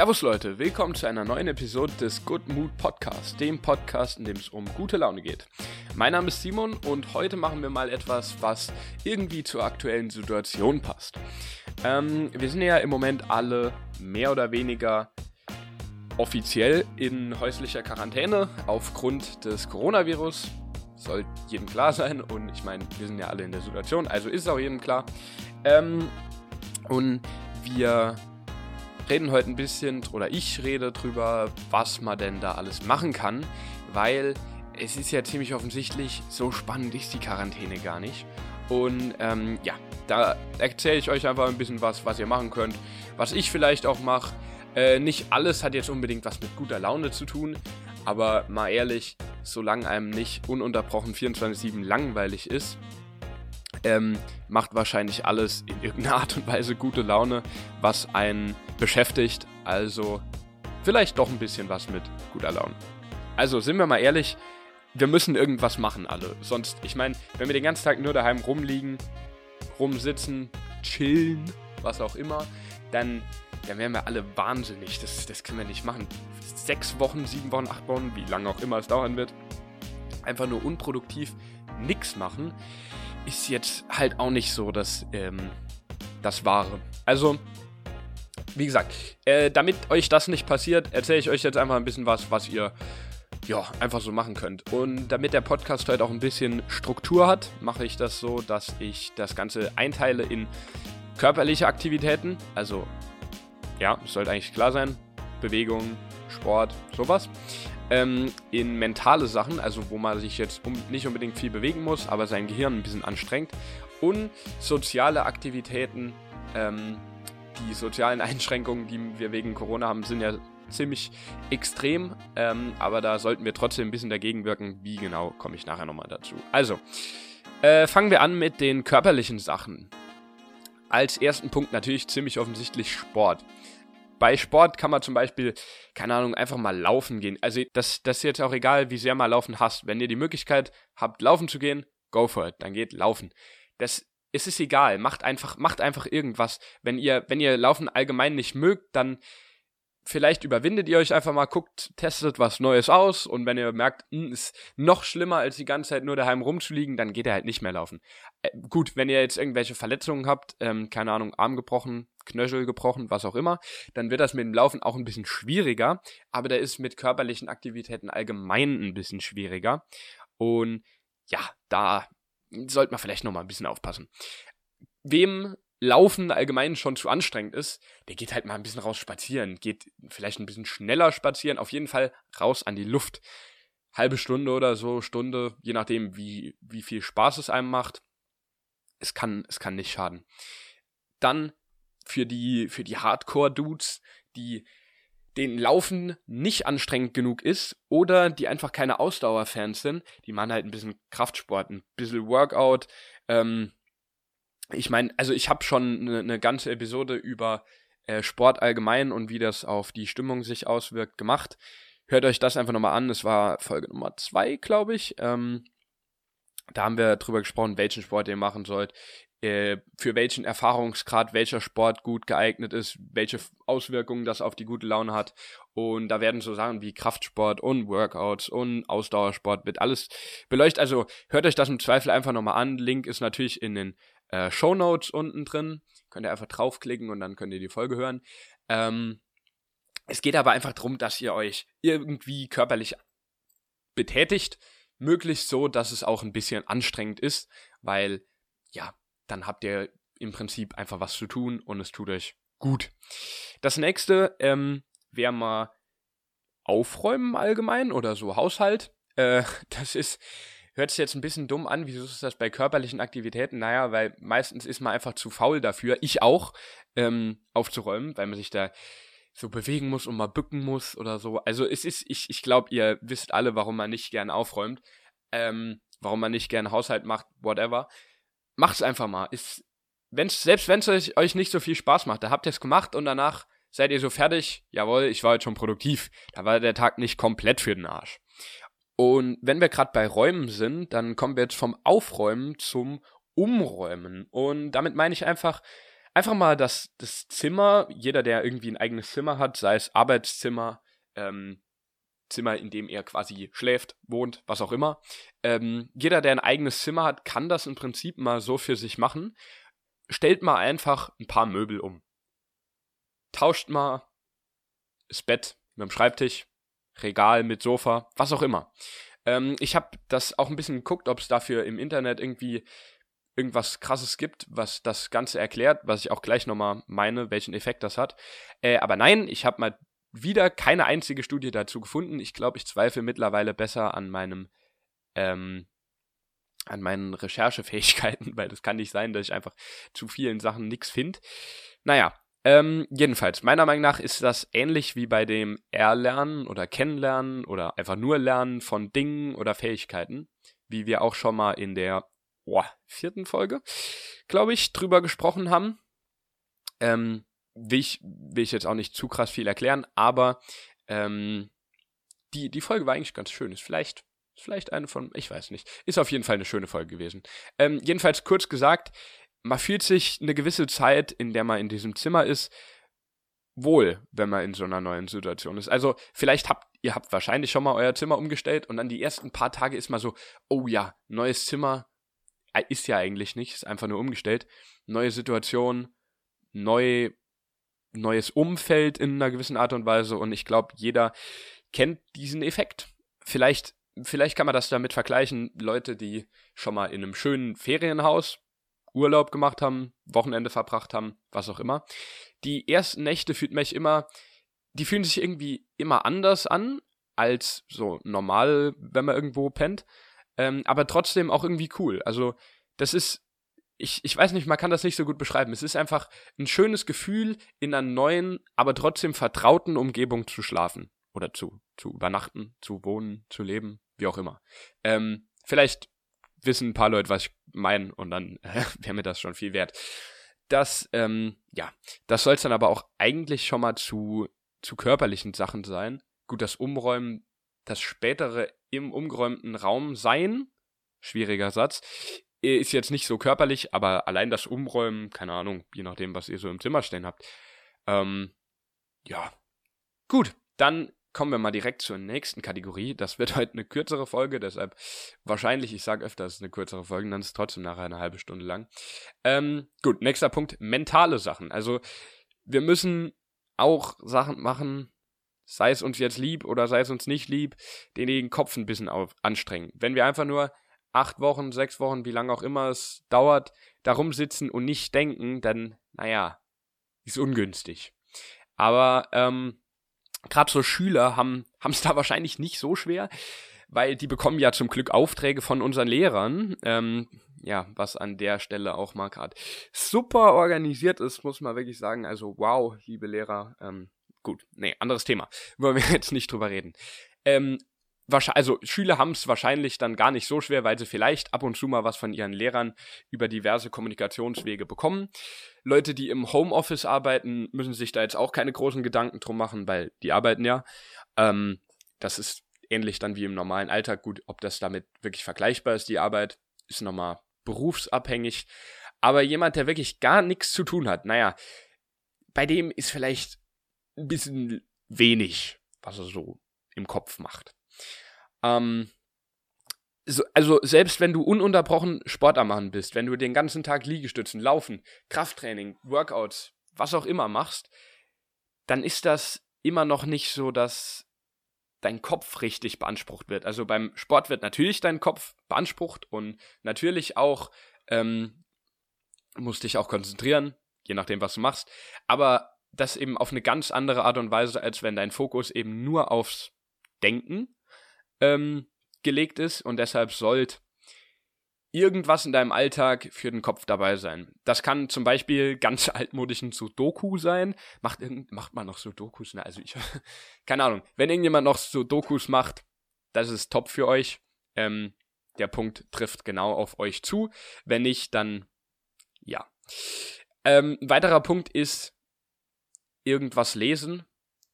Servus Leute, willkommen zu einer neuen Episode des Good Mood Podcast, dem Podcast, in dem es um gute Laune geht. Mein Name ist Simon und heute machen wir mal etwas, was irgendwie zur aktuellen Situation passt. Ähm, wir sind ja im Moment alle mehr oder weniger offiziell in häuslicher Quarantäne aufgrund des Coronavirus. Soll jedem klar sein und ich meine, wir sind ja alle in der Situation, also ist es auch jedem klar. Ähm, und wir reden heute ein bisschen, oder ich rede drüber, was man denn da alles machen kann, weil es ist ja ziemlich offensichtlich, so spannend ist die Quarantäne gar nicht. Und ähm, ja, da erzähle ich euch einfach ein bisschen was, was ihr machen könnt, was ich vielleicht auch mache. Äh, nicht alles hat jetzt unbedingt was mit guter Laune zu tun, aber mal ehrlich, solange einem nicht ununterbrochen 24-7 langweilig ist, ähm, macht wahrscheinlich alles in irgendeiner Art und Weise gute Laune, was einen beschäftigt. Also vielleicht doch ein bisschen was mit guter Laune. Also sind wir mal ehrlich, wir müssen irgendwas machen alle. Sonst, ich meine, wenn wir den ganzen Tag nur daheim rumliegen, rumsitzen, chillen, was auch immer, dann, dann wären wir alle wahnsinnig. Das, das können wir nicht machen. Sechs Wochen, sieben Wochen, acht Wochen, wie lange auch immer es dauern wird, einfach nur unproduktiv nichts machen ist jetzt halt auch nicht so das, ähm, das Wahre. Also, wie gesagt, äh, damit euch das nicht passiert, erzähle ich euch jetzt einfach ein bisschen was, was ihr ja, einfach so machen könnt. Und damit der Podcast heute auch ein bisschen Struktur hat, mache ich das so, dass ich das Ganze einteile in körperliche Aktivitäten. Also, ja, sollte eigentlich klar sein. Bewegung, Sport, sowas ähm, in mentale Sachen, also wo man sich jetzt um, nicht unbedingt viel bewegen muss, aber sein Gehirn ein bisschen anstrengt. Und soziale Aktivitäten, ähm, die sozialen Einschränkungen, die wir wegen Corona haben, sind ja ziemlich extrem, ähm, aber da sollten wir trotzdem ein bisschen dagegen wirken. Wie genau, komme ich nachher nochmal dazu. Also, äh, fangen wir an mit den körperlichen Sachen. Als ersten Punkt natürlich ziemlich offensichtlich Sport. Bei Sport kann man zum Beispiel, keine Ahnung, einfach mal laufen gehen. Also das, das ist jetzt auch egal, wie sehr man laufen hasst. Wenn ihr die Möglichkeit habt, laufen zu gehen, go for it. Dann geht laufen. Das es ist egal. Macht einfach, macht einfach irgendwas. Wenn ihr, wenn ihr Laufen allgemein nicht mögt, dann vielleicht überwindet ihr euch einfach mal, guckt, testet was Neues aus und wenn ihr merkt, mh, hm, ist noch schlimmer, als die ganze Zeit nur daheim rumzuliegen, dann geht ihr halt nicht mehr laufen. Äh, gut, wenn ihr jetzt irgendwelche Verletzungen habt, ähm, keine Ahnung, Arm gebrochen, Knöchel gebrochen, was auch immer, dann wird das mit dem Laufen auch ein bisschen schwieriger, aber da ist mit körperlichen Aktivitäten allgemein ein bisschen schwieriger und ja, da sollte man vielleicht noch mal ein bisschen aufpassen. Wem Laufen allgemein schon zu anstrengend ist, der geht halt mal ein bisschen raus spazieren, geht vielleicht ein bisschen schneller spazieren, auf jeden Fall raus an die Luft. Halbe Stunde oder so, Stunde, je nachdem, wie, wie viel Spaß es einem macht. Es kann, es kann nicht schaden. Dann für die, für die Hardcore-Dudes, die den Laufen nicht anstrengend genug ist oder die einfach keine Ausdauerfans sind, die machen halt ein bisschen Kraftsport, ein bisschen Workout, ähm, ich meine, also ich habe schon eine ne ganze Episode über äh, Sport allgemein und wie das auf die Stimmung sich auswirkt gemacht. Hört euch das einfach nochmal an. Es war Folge Nummer zwei, glaube ich. Ähm, da haben wir drüber gesprochen, welchen Sport ihr machen sollt, äh, für welchen Erfahrungsgrad welcher Sport gut geeignet ist, welche Auswirkungen das auf die gute Laune hat. Und da werden so Sachen wie Kraftsport und Workouts und Ausdauersport wird alles beleuchtet. Also hört euch das im Zweifel einfach nochmal an. Link ist natürlich in den äh, Show Notes unten drin. Könnt ihr einfach draufklicken und dann könnt ihr die Folge hören. Ähm, es geht aber einfach darum, dass ihr euch irgendwie körperlich betätigt, möglichst so, dass es auch ein bisschen anstrengend ist, weil ja, dann habt ihr im Prinzip einfach was zu tun und es tut euch gut. Das nächste ähm, wäre mal aufräumen allgemein oder so Haushalt. Äh, das ist hört sich jetzt ein bisschen dumm an. Wieso ist das bei körperlichen Aktivitäten? Naja, weil meistens ist man einfach zu faul dafür, ich auch, ähm, aufzuräumen, weil man sich da so bewegen muss und mal bücken muss oder so. Also es ist, ich, ich glaube, ihr wisst alle, warum man nicht gern aufräumt, ähm, warum man nicht gern Haushalt macht, whatever. Macht's einfach mal. Ist, wenn's, selbst wenn es euch nicht so viel Spaß macht, da habt ihr es gemacht und danach seid ihr so fertig, jawohl, ich war jetzt schon produktiv. Da war der Tag nicht komplett für den Arsch. Und wenn wir gerade bei Räumen sind, dann kommen wir jetzt vom Aufräumen zum Umräumen. Und damit meine ich einfach einfach mal das, das Zimmer, jeder, der irgendwie ein eigenes Zimmer hat, sei es Arbeitszimmer, ähm, Zimmer, in dem er quasi schläft, wohnt, was auch immer. Ähm, jeder, der ein eigenes Zimmer hat, kann das im Prinzip mal so für sich machen. Stellt mal einfach ein paar Möbel um. Tauscht mal das Bett mit dem Schreibtisch, Regal mit Sofa, was auch immer. Ähm, ich habe das auch ein bisschen geguckt, ob es dafür im Internet irgendwie irgendwas krasses gibt, was das Ganze erklärt, was ich auch gleich nochmal meine, welchen Effekt das hat. Äh, aber nein, ich habe mal wieder keine einzige Studie dazu gefunden. Ich glaube, ich zweifle mittlerweile besser an meinem ähm, an meinen Recherchefähigkeiten, weil das kann nicht sein, dass ich einfach zu vielen Sachen nichts finde. Naja, ähm, jedenfalls, meiner Meinung nach ist das ähnlich wie bei dem Erlernen oder Kennenlernen oder einfach nur Lernen von Dingen oder Fähigkeiten, wie wir auch schon mal in der oh, vierten Folge, glaube ich, drüber gesprochen haben. Ähm, will, ich, will ich jetzt auch nicht zu krass viel erklären, aber ähm, die, die Folge war eigentlich ganz schön. Ist vielleicht, vielleicht eine von, ich weiß nicht. Ist auf jeden Fall eine schöne Folge gewesen. Ähm, jedenfalls kurz gesagt, man fühlt sich eine gewisse Zeit, in der man in diesem Zimmer ist, wohl, wenn man in so einer neuen Situation ist. Also vielleicht habt ihr habt wahrscheinlich schon mal euer Zimmer umgestellt und dann die ersten paar Tage ist mal so, oh ja, neues Zimmer äh, ist ja eigentlich nicht, ist einfach nur umgestellt, neue Situation, neu neues Umfeld in einer gewissen Art und Weise und ich glaube, jeder kennt diesen Effekt. Vielleicht vielleicht kann man das damit vergleichen, Leute, die schon mal in einem schönen Ferienhaus Urlaub gemacht haben, Wochenende verbracht haben, was auch immer. Die ersten Nächte fühlt mich immer, die fühlen sich irgendwie immer anders an als so normal, wenn man irgendwo pennt. Ähm, aber trotzdem auch irgendwie cool. Also, das ist, ich, ich weiß nicht, man kann das nicht so gut beschreiben. Es ist einfach ein schönes Gefühl, in einer neuen, aber trotzdem vertrauten Umgebung zu schlafen. Oder zu, zu übernachten, zu wohnen, zu leben, wie auch immer. Ähm, vielleicht wissen ein paar Leute, was ich meine, und dann äh, wäre mir das schon viel wert. Das, ähm, ja, das soll es dann aber auch eigentlich schon mal zu, zu körperlichen Sachen sein. Gut, das Umräumen, das spätere im umgeräumten Raum sein, schwieriger Satz, ist jetzt nicht so körperlich, aber allein das Umräumen, keine Ahnung, je nachdem, was ihr so im Zimmer stehen habt. Ähm, ja. Gut, dann kommen wir mal direkt zur nächsten Kategorie. Das wird heute eine kürzere Folge, deshalb wahrscheinlich, ich sage öfter, es ist eine kürzere Folge, dann ist es trotzdem nachher eine halbe Stunde lang. Ähm, gut, nächster Punkt, mentale Sachen. Also wir müssen auch Sachen machen, sei es uns jetzt lieb oder sei es uns nicht lieb, den den Kopf ein bisschen auf, anstrengen. Wenn wir einfach nur acht Wochen, sechs Wochen, wie lange auch immer es dauert, darum sitzen und nicht denken, dann, naja, ist ungünstig. Aber ähm, gerade so Schüler haben es da wahrscheinlich nicht so schwer, weil die bekommen ja zum Glück Aufträge von unseren Lehrern. Ähm, ja, was an der Stelle auch mal gerade super organisiert ist, muss man wirklich sagen. Also wow, liebe Lehrer. Ähm, gut, nee, anderes Thema. Wollen wir jetzt nicht drüber reden. Ähm, also Schüler haben es wahrscheinlich dann gar nicht so schwer, weil sie vielleicht ab und zu mal was von ihren Lehrern über diverse Kommunikationswege bekommen. Leute, die im Homeoffice arbeiten, müssen sich da jetzt auch keine großen Gedanken drum machen, weil die arbeiten ja. Ähm, das ist ähnlich dann wie im normalen Alltag. Gut, ob das damit wirklich vergleichbar ist, die Arbeit, ist nochmal berufsabhängig. Aber jemand, der wirklich gar nichts zu tun hat, naja, bei dem ist vielleicht ein bisschen wenig, was er so im Kopf macht. Ähm, so, also selbst wenn du ununterbrochen Sport am machen bist, wenn du den ganzen Tag Liegestützen, Laufen, Krafttraining, Workouts, was auch immer machst, dann ist das immer noch nicht so, dass dein Kopf richtig beansprucht wird. Also beim Sport wird natürlich dein Kopf beansprucht und natürlich auch ähm, musst dich auch konzentrieren, je nachdem, was du machst. Aber das eben auf eine ganz andere Art und Weise, als wenn dein Fokus eben nur aufs Denken ähm, gelegt ist und deshalb sollte irgendwas in deinem Alltag für den Kopf dabei sein. Das kann zum Beispiel ganz altmodischen Sudoku sein. Macht, irgend, macht man noch Sudokus? Ne? Also ich, keine Ahnung. Wenn irgendjemand noch Sudokus macht, das ist top für euch. Ähm, der Punkt trifft genau auf euch zu. Wenn nicht, dann ja. Ähm, weiterer Punkt ist irgendwas lesen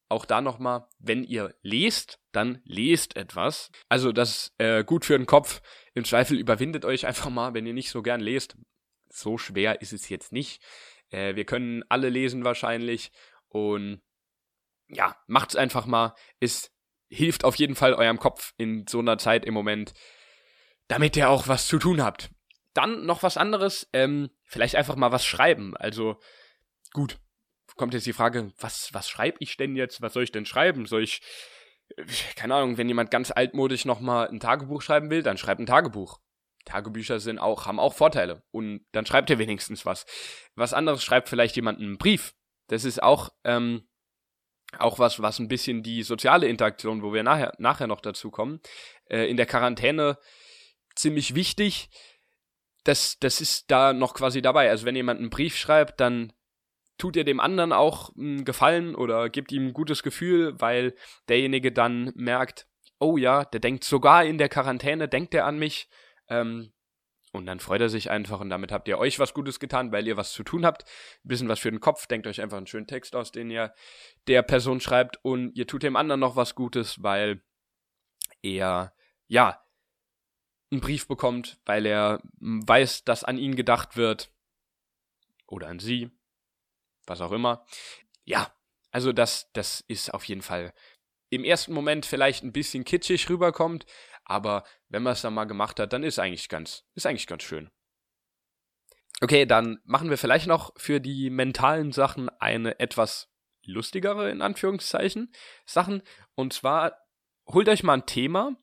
auch da nochmal, wenn ihr lest, dann lest etwas. Also das ist äh, gut für den Kopf. Im Zweifel überwindet euch einfach mal, wenn ihr nicht so gern lest. So schwer ist es jetzt nicht. Äh, wir können alle lesen wahrscheinlich. Und ja, macht's einfach mal. Es hilft auf jeden Fall eurem Kopf in so einer Zeit im Moment, damit ihr auch was zu tun habt. Dann noch was anderes, ähm, vielleicht einfach mal was schreiben. Also gut, kommt jetzt die Frage, was, was schreibe ich denn jetzt? Was soll ich denn schreiben? Soll ich, keine Ahnung, wenn jemand ganz altmodisch nochmal ein Tagebuch schreiben will, dann schreibt ein Tagebuch. Tagebücher sind auch, haben auch Vorteile. Und dann schreibt ihr wenigstens was. Was anderes schreibt vielleicht jemand einen Brief. Das ist auch, ähm, auch was, was ein bisschen die soziale Interaktion, wo wir nachher, nachher noch dazu kommen, äh, in der Quarantäne ziemlich wichtig. Das, das ist da noch quasi dabei. Also wenn jemand einen Brief schreibt, dann tut ihr dem anderen auch einen Gefallen oder gebt ihm ein gutes Gefühl, weil derjenige dann merkt, oh ja, der denkt sogar in der Quarantäne, denkt er an mich. Ähm, und dann freut er sich einfach und damit habt ihr euch was Gutes getan, weil ihr was zu tun habt. Ein bisschen was für den Kopf. Denkt euch einfach einen schönen Text aus, den ihr der Person schreibt und ihr tut dem anderen noch was Gutes, weil er, ja, einen Brief bekommt, weil er weiß, dass an ihn gedacht wird. Oder an sie. Was auch immer. Ja, also das, das ist auf jeden Fall im ersten Moment vielleicht ein bisschen kitschig rüberkommt, aber wenn man es dann mal gemacht hat, dann ist eigentlich ganz, ist eigentlich ganz schön. Okay, dann machen wir vielleicht noch für die mentalen Sachen eine etwas lustigere, in Anführungszeichen, Sachen. Und zwar holt euch mal ein Thema.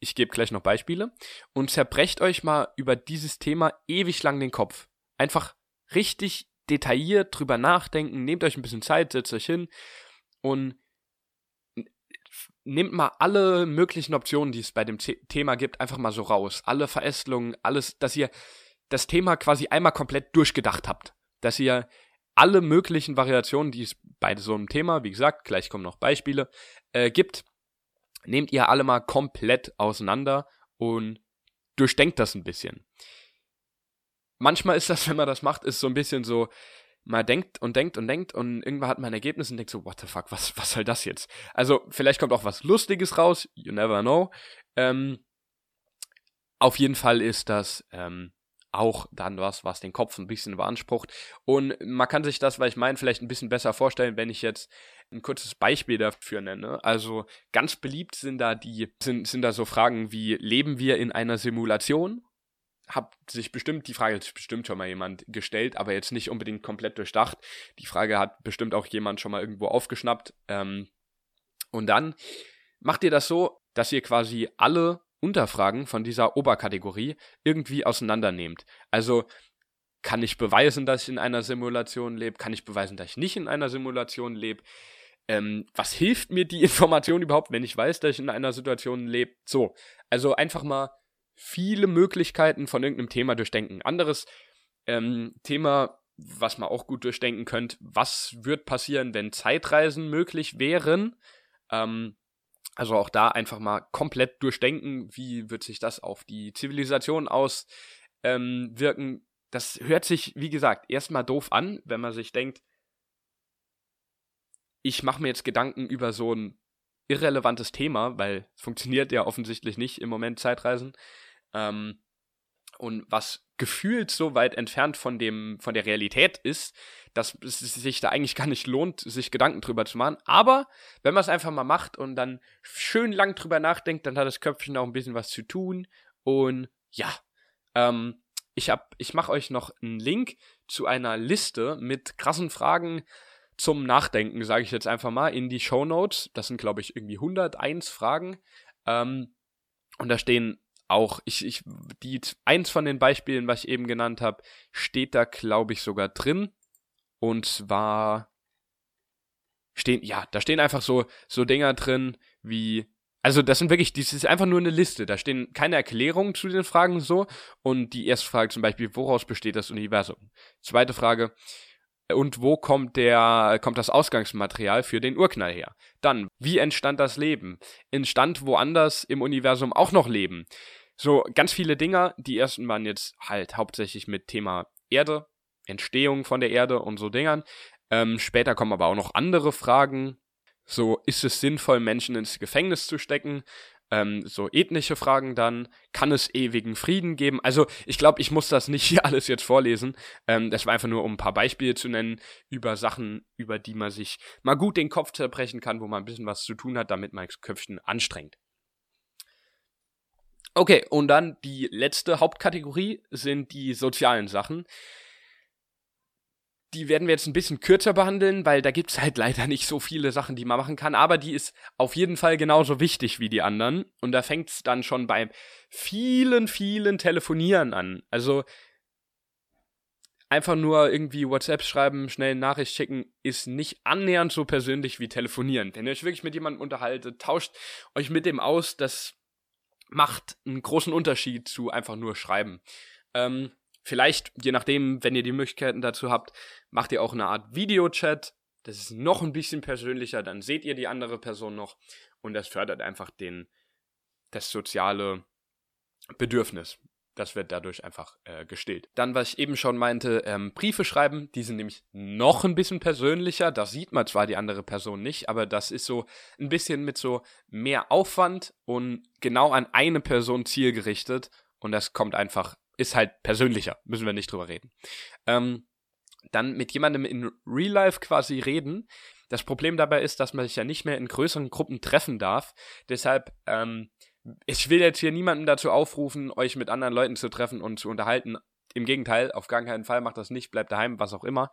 Ich gebe gleich noch Beispiele. Und zerbrecht euch mal über dieses Thema ewig lang den Kopf. Einfach richtig detailliert drüber nachdenken. Nehmt euch ein bisschen Zeit, setzt euch hin und nehmt mal alle möglichen Optionen, die es bei dem Thema gibt, einfach mal so raus. Alle Verästelungen, alles, dass ihr das Thema quasi einmal komplett durchgedacht habt. Dass ihr alle möglichen Variationen, die es bei so einem Thema, wie gesagt, gleich kommen noch Beispiele, äh, gibt, nehmt ihr alle mal komplett auseinander und durchdenkt das ein bisschen. Manchmal ist das, wenn man das macht, ist so ein bisschen so, man denkt und denkt und denkt und irgendwann hat man ein Ergebnis und denkt so, what the fuck, was, was soll das jetzt? Also, vielleicht kommt auch was Lustiges raus, you never know. Ähm, auf jeden Fall ist das ähm, auch dann was, was den Kopf ein bisschen beansprucht. Und man kann sich das, weil ich meine, vielleicht ein bisschen besser vorstellen, wenn ich jetzt ein kurzes Beispiel dafür nenne. Also ganz beliebt sind da die, sind, sind da so Fragen wie, leben wir in einer Simulation hat sich bestimmt, die Frage hat bestimmt schon mal jemand gestellt, aber jetzt nicht unbedingt komplett durchdacht. Die Frage hat bestimmt auch jemand schon mal irgendwo aufgeschnappt. Ähm, und dann macht ihr das so, dass ihr quasi alle Unterfragen von dieser Oberkategorie irgendwie auseinandernehmt. Also kann ich beweisen, dass ich in einer Simulation lebe? Kann ich beweisen, dass ich nicht in einer Simulation lebe? Ähm, was hilft mir die Information überhaupt, wenn ich weiß, dass ich in einer Situation lebe? So, also einfach mal viele Möglichkeiten von irgendeinem Thema durchdenken. Anderes ähm, Thema, was man auch gut durchdenken könnte, was wird passieren, wenn Zeitreisen möglich wären? Ähm, also auch da einfach mal komplett durchdenken, wie wird sich das auf die Zivilisation auswirken. Ähm, das hört sich, wie gesagt, erstmal doof an, wenn man sich denkt, ich mache mir jetzt Gedanken über so ein irrelevantes Thema, weil es funktioniert ja offensichtlich nicht im Moment Zeitreisen. Ähm, und was gefühlt so weit entfernt von dem von der Realität ist, dass es sich da eigentlich gar nicht lohnt, sich Gedanken drüber zu machen. Aber wenn man es einfach mal macht und dann schön lang drüber nachdenkt, dann hat das Köpfchen auch ein bisschen was zu tun. Und ja, ähm, ich hab, ich mache euch noch einen Link zu einer Liste mit krassen Fragen zum Nachdenken, sage ich jetzt einfach mal, in die Show Notes. Das sind, glaube ich, irgendwie 101 Fragen. Ähm, und da stehen auch, ich, ich, die, eins von den Beispielen, was ich eben genannt habe, steht da, glaube ich, sogar drin. Und zwar stehen, ja, da stehen einfach so, so Dinger drin, wie, also das sind wirklich, das ist einfach nur eine Liste. Da stehen keine Erklärungen zu den Fragen so. Und die erste Frage zum Beispiel, woraus besteht das Universum? Zweite Frage, und wo kommt der, kommt das Ausgangsmaterial für den Urknall her? Dann, wie entstand das Leben? Entstand woanders im Universum auch noch Leben? So, ganz viele Dinger. Die ersten waren jetzt halt hauptsächlich mit Thema Erde, Entstehung von der Erde und so Dingern. Ähm, später kommen aber auch noch andere Fragen. So, ist es sinnvoll, Menschen ins Gefängnis zu stecken? Ähm, so ethnische Fragen dann, kann es ewigen Frieden geben? Also ich glaube, ich muss das nicht hier alles jetzt vorlesen. Ähm, das war einfach nur, um ein paar Beispiele zu nennen über Sachen, über die man sich mal gut den Kopf zerbrechen kann, wo man ein bisschen was zu tun hat, damit man das Köpfchen anstrengt. Okay, und dann die letzte Hauptkategorie sind die sozialen Sachen die werden wir jetzt ein bisschen kürzer behandeln, weil da gibt's halt leider nicht so viele Sachen, die man machen kann. Aber die ist auf jeden Fall genauso wichtig wie die anderen. Und da fängt's dann schon beim vielen, vielen Telefonieren an. Also einfach nur irgendwie WhatsApp schreiben, schnell eine Nachricht schicken, ist nicht annähernd so persönlich wie telefonieren. Wenn ihr euch wirklich mit jemandem unterhaltet, tauscht euch mit dem aus, das macht einen großen Unterschied zu einfach nur schreiben. Ähm, Vielleicht, je nachdem, wenn ihr die Möglichkeiten dazu habt, macht ihr auch eine Art Videochat. Das ist noch ein bisschen persönlicher, dann seht ihr die andere Person noch und das fördert einfach den, das soziale Bedürfnis. Das wird dadurch einfach äh, gestillt. Dann, was ich eben schon meinte, ähm, Briefe schreiben, die sind nämlich noch ein bisschen persönlicher. Da sieht man zwar die andere Person nicht, aber das ist so ein bisschen mit so mehr Aufwand und genau an eine Person zielgerichtet. Und das kommt einfach ist halt persönlicher, müssen wir nicht drüber reden. Ähm, dann mit jemandem in Real Life quasi reden. Das Problem dabei ist, dass man sich ja nicht mehr in größeren Gruppen treffen darf. Deshalb, ähm, ich will jetzt hier niemanden dazu aufrufen, euch mit anderen Leuten zu treffen und zu unterhalten. Im Gegenteil, auf gar keinen Fall macht das nicht, bleibt daheim, was auch immer.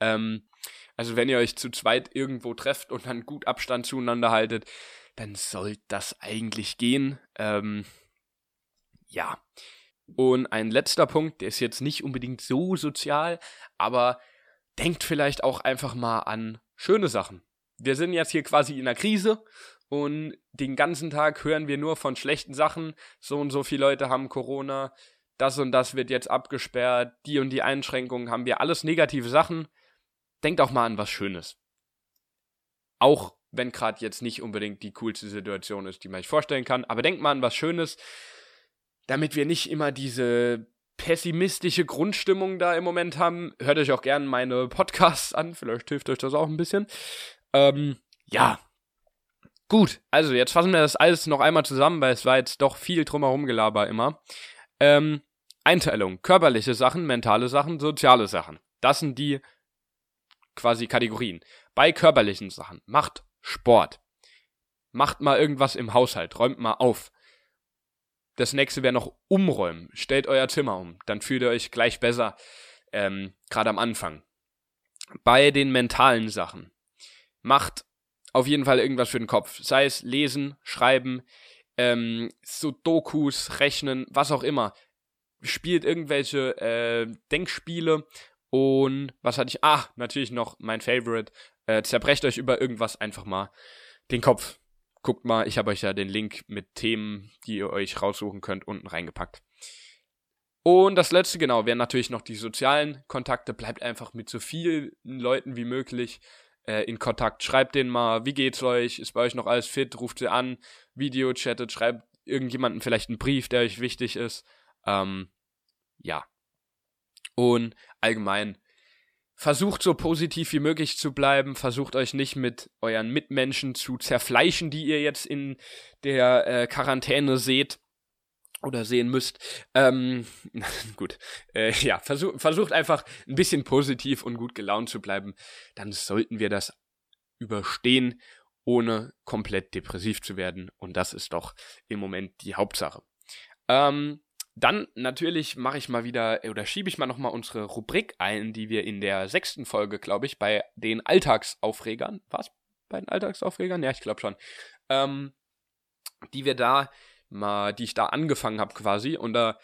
Ähm, also wenn ihr euch zu zweit irgendwo trefft und dann gut Abstand zueinander haltet, dann soll das eigentlich gehen. Ähm, ja. Und ein letzter Punkt, der ist jetzt nicht unbedingt so sozial, aber denkt vielleicht auch einfach mal an schöne Sachen. Wir sind jetzt hier quasi in einer Krise und den ganzen Tag hören wir nur von schlechten Sachen. So und so viele Leute haben Corona, das und das wird jetzt abgesperrt, die und die Einschränkungen haben wir, alles negative Sachen. Denkt auch mal an was Schönes. Auch wenn gerade jetzt nicht unbedingt die coolste Situation ist, die man sich vorstellen kann, aber denkt mal an was Schönes damit wir nicht immer diese pessimistische Grundstimmung da im Moment haben, hört euch auch gerne meine Podcasts an. Vielleicht hilft euch das auch ein bisschen. Ähm, ja. Gut, also jetzt fassen wir das alles noch einmal zusammen, weil es war jetzt doch viel drumherum gelaber immer. Ähm, Einteilung. Körperliche Sachen, mentale Sachen, soziale Sachen. Das sind die quasi Kategorien. Bei körperlichen Sachen. Macht Sport. Macht mal irgendwas im Haushalt. Räumt mal auf. Das nächste wäre noch umräumen. Stellt euer Zimmer um. Dann fühlt ihr euch gleich besser, ähm, gerade am Anfang. Bei den mentalen Sachen. Macht auf jeden Fall irgendwas für den Kopf. Sei es lesen, schreiben, ähm, so Dokus, rechnen, was auch immer. Spielt irgendwelche äh, Denkspiele und was hatte ich? Ah, natürlich noch mein Favorite. Äh, zerbrecht euch über irgendwas einfach mal den Kopf. Guckt mal, ich habe euch ja den Link mit Themen, die ihr euch raussuchen könnt, unten reingepackt. Und das letzte, genau, wären natürlich noch die sozialen Kontakte. Bleibt einfach mit so vielen Leuten wie möglich äh, in Kontakt. Schreibt denen mal, wie geht's euch? Ist bei euch noch alles fit? Ruft sie an, Video chattet, schreibt irgendjemanden vielleicht einen Brief, der euch wichtig ist. Ähm, ja. Und allgemein versucht so positiv wie möglich zu bleiben, versucht euch nicht mit euren Mitmenschen zu zerfleischen, die ihr jetzt in der äh, Quarantäne seht oder sehen müsst. Ähm, gut, äh, ja, versuch, versucht einfach ein bisschen positiv und gut gelaunt zu bleiben, dann sollten wir das überstehen, ohne komplett depressiv zu werden und das ist doch im Moment die Hauptsache. Ähm, dann natürlich mache ich mal wieder oder schiebe ich mal nochmal unsere Rubrik ein, die wir in der sechsten Folge, glaube ich, bei den Alltagsaufregern, was? Bei den Alltagsaufregern? Ja, ich glaube schon. Ähm, die wir da mal, die ich da angefangen habe quasi. Und da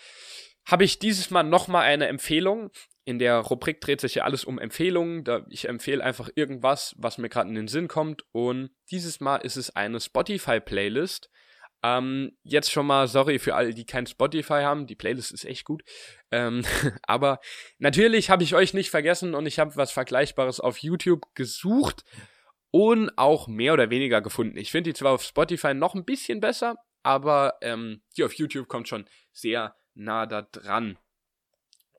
habe ich dieses Mal nochmal eine Empfehlung. In der Rubrik dreht sich ja alles um Empfehlungen. Da ich empfehle einfach irgendwas, was mir gerade in den Sinn kommt. Und dieses Mal ist es eine Spotify-Playlist ähm, jetzt schon mal sorry für alle, die kein Spotify haben. Die Playlist ist echt gut. Ähm, aber natürlich habe ich euch nicht vergessen und ich habe was Vergleichbares auf YouTube gesucht und auch mehr oder weniger gefunden. Ich finde die zwar auf Spotify noch ein bisschen besser, aber ähm, die auf YouTube kommt schon sehr nah da dran.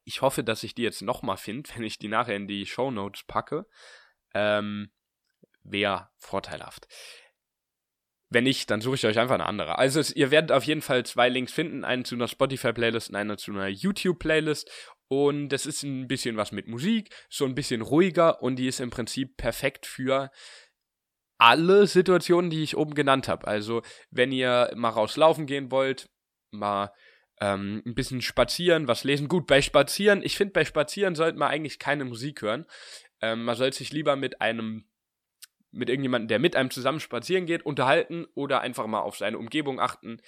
Ich hoffe, dass ich die jetzt nochmal finde, wenn ich die nachher in die Show Notes packe. Ähm, Wäre vorteilhaft. Wenn nicht, dann suche ich euch einfach eine andere. Also es, ihr werdet auf jeden Fall zwei Links finden, einen zu einer Spotify-Playlist und einen zu einer YouTube-Playlist. Und das ist ein bisschen was mit Musik, so ein bisschen ruhiger und die ist im Prinzip perfekt für alle Situationen, die ich oben genannt habe. Also wenn ihr mal rauslaufen gehen wollt, mal ähm, ein bisschen spazieren, was lesen. Gut, bei Spazieren, ich finde, bei Spazieren sollte man eigentlich keine Musik hören. Ähm, man sollte sich lieber mit einem mit irgendjemandem, der mit einem zusammen spazieren geht, unterhalten oder einfach mal auf seine Umgebung achten,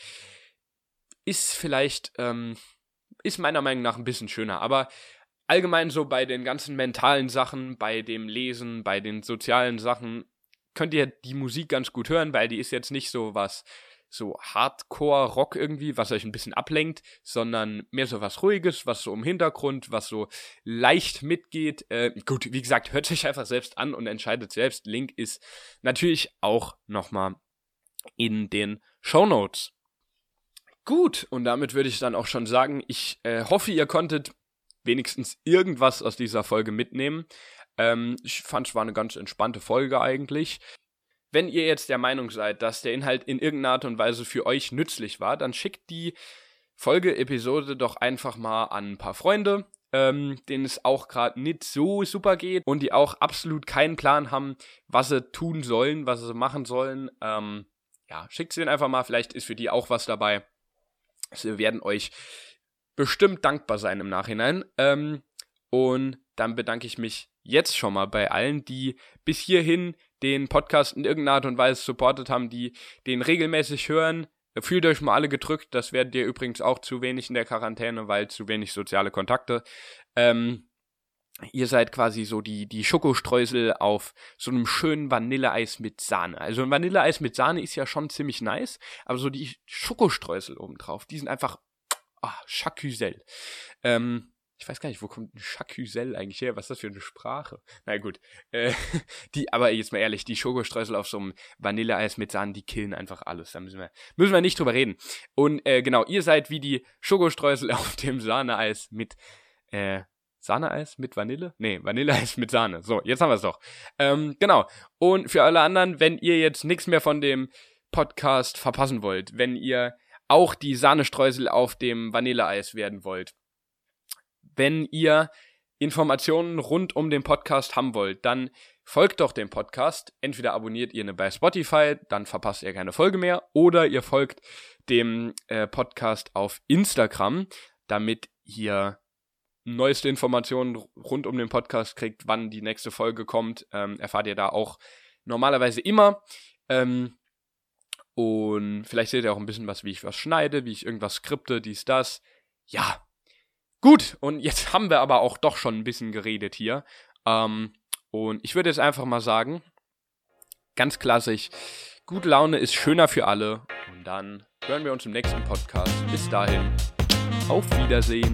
ist vielleicht, ähm, ist meiner Meinung nach ein bisschen schöner. Aber allgemein so bei den ganzen mentalen Sachen, bei dem Lesen, bei den sozialen Sachen, könnt ihr die Musik ganz gut hören, weil die ist jetzt nicht so was so Hardcore-Rock irgendwie, was euch ein bisschen ablenkt, sondern mehr so was Ruhiges, was so im Hintergrund, was so leicht mitgeht. Äh, gut, wie gesagt, hört sich einfach selbst an und entscheidet selbst. Link ist natürlich auch nochmal in den Show Notes. Gut, und damit würde ich dann auch schon sagen, ich äh, hoffe, ihr konntet wenigstens irgendwas aus dieser Folge mitnehmen. Ähm, ich fand es war eine ganz entspannte Folge eigentlich. Wenn ihr jetzt der Meinung seid, dass der Inhalt in irgendeiner Art und Weise für euch nützlich war, dann schickt die Folge-Episode doch einfach mal an ein paar Freunde, ähm, denen es auch gerade nicht so super geht und die auch absolut keinen Plan haben, was sie tun sollen, was sie machen sollen. Ähm, ja, schickt sie denen einfach mal, vielleicht ist für die auch was dabei. Sie werden euch bestimmt dankbar sein im Nachhinein. Ähm, und dann bedanke ich mich jetzt schon mal bei allen, die bis hierhin den Podcast in irgendeiner Art und Weise supportet haben, die den regelmäßig hören. Fühlt euch mal alle gedrückt. Das werdet ihr übrigens auch zu wenig in der Quarantäne, weil zu wenig soziale Kontakte. Ähm, ihr seid quasi so die, die Schokostreusel auf so einem schönen Vanilleeis mit Sahne. Also ein Vanilleeis mit Sahne ist ja schon ziemlich nice, aber so die Schokostreusel obendrauf, die sind einfach ah, Chacusel. Ähm, ich weiß gar nicht, wo kommt ein Chacusel eigentlich her? Was ist das für eine Sprache? Na gut. Äh, die, aber jetzt mal ehrlich, die Schokostreusel auf so einem Vanilleeis mit Sahne, die killen einfach alles. Da müssen wir, müssen wir nicht drüber reden. Und äh, genau, ihr seid wie die Schokostreusel auf dem Sahneeis mit, äh, Sahneeis mit Vanille? Nee, Vanilleeis mit Sahne. So, jetzt haben wir es doch. Ähm, genau. Und für alle anderen, wenn ihr jetzt nichts mehr von dem Podcast verpassen wollt, wenn ihr auch die Sahnestreusel auf dem Vanilleeis werden wollt, wenn ihr Informationen rund um den Podcast haben wollt, dann folgt doch dem Podcast. Entweder abonniert ihr eine bei Spotify, dann verpasst ihr keine Folge mehr, oder ihr folgt dem äh, Podcast auf Instagram, damit ihr neueste Informationen rund um den Podcast kriegt, wann die nächste Folge kommt. Ähm, erfahrt ihr da auch normalerweise immer. Ähm, und vielleicht seht ihr auch ein bisschen was, wie ich was schneide, wie ich irgendwas skripte, dies, das. Ja, Gut, und jetzt haben wir aber auch doch schon ein bisschen geredet hier. Ähm, und ich würde jetzt einfach mal sagen, ganz klassisch, gute Laune ist schöner für alle. Und dann hören wir uns im nächsten Podcast. Bis dahin, auf Wiedersehen.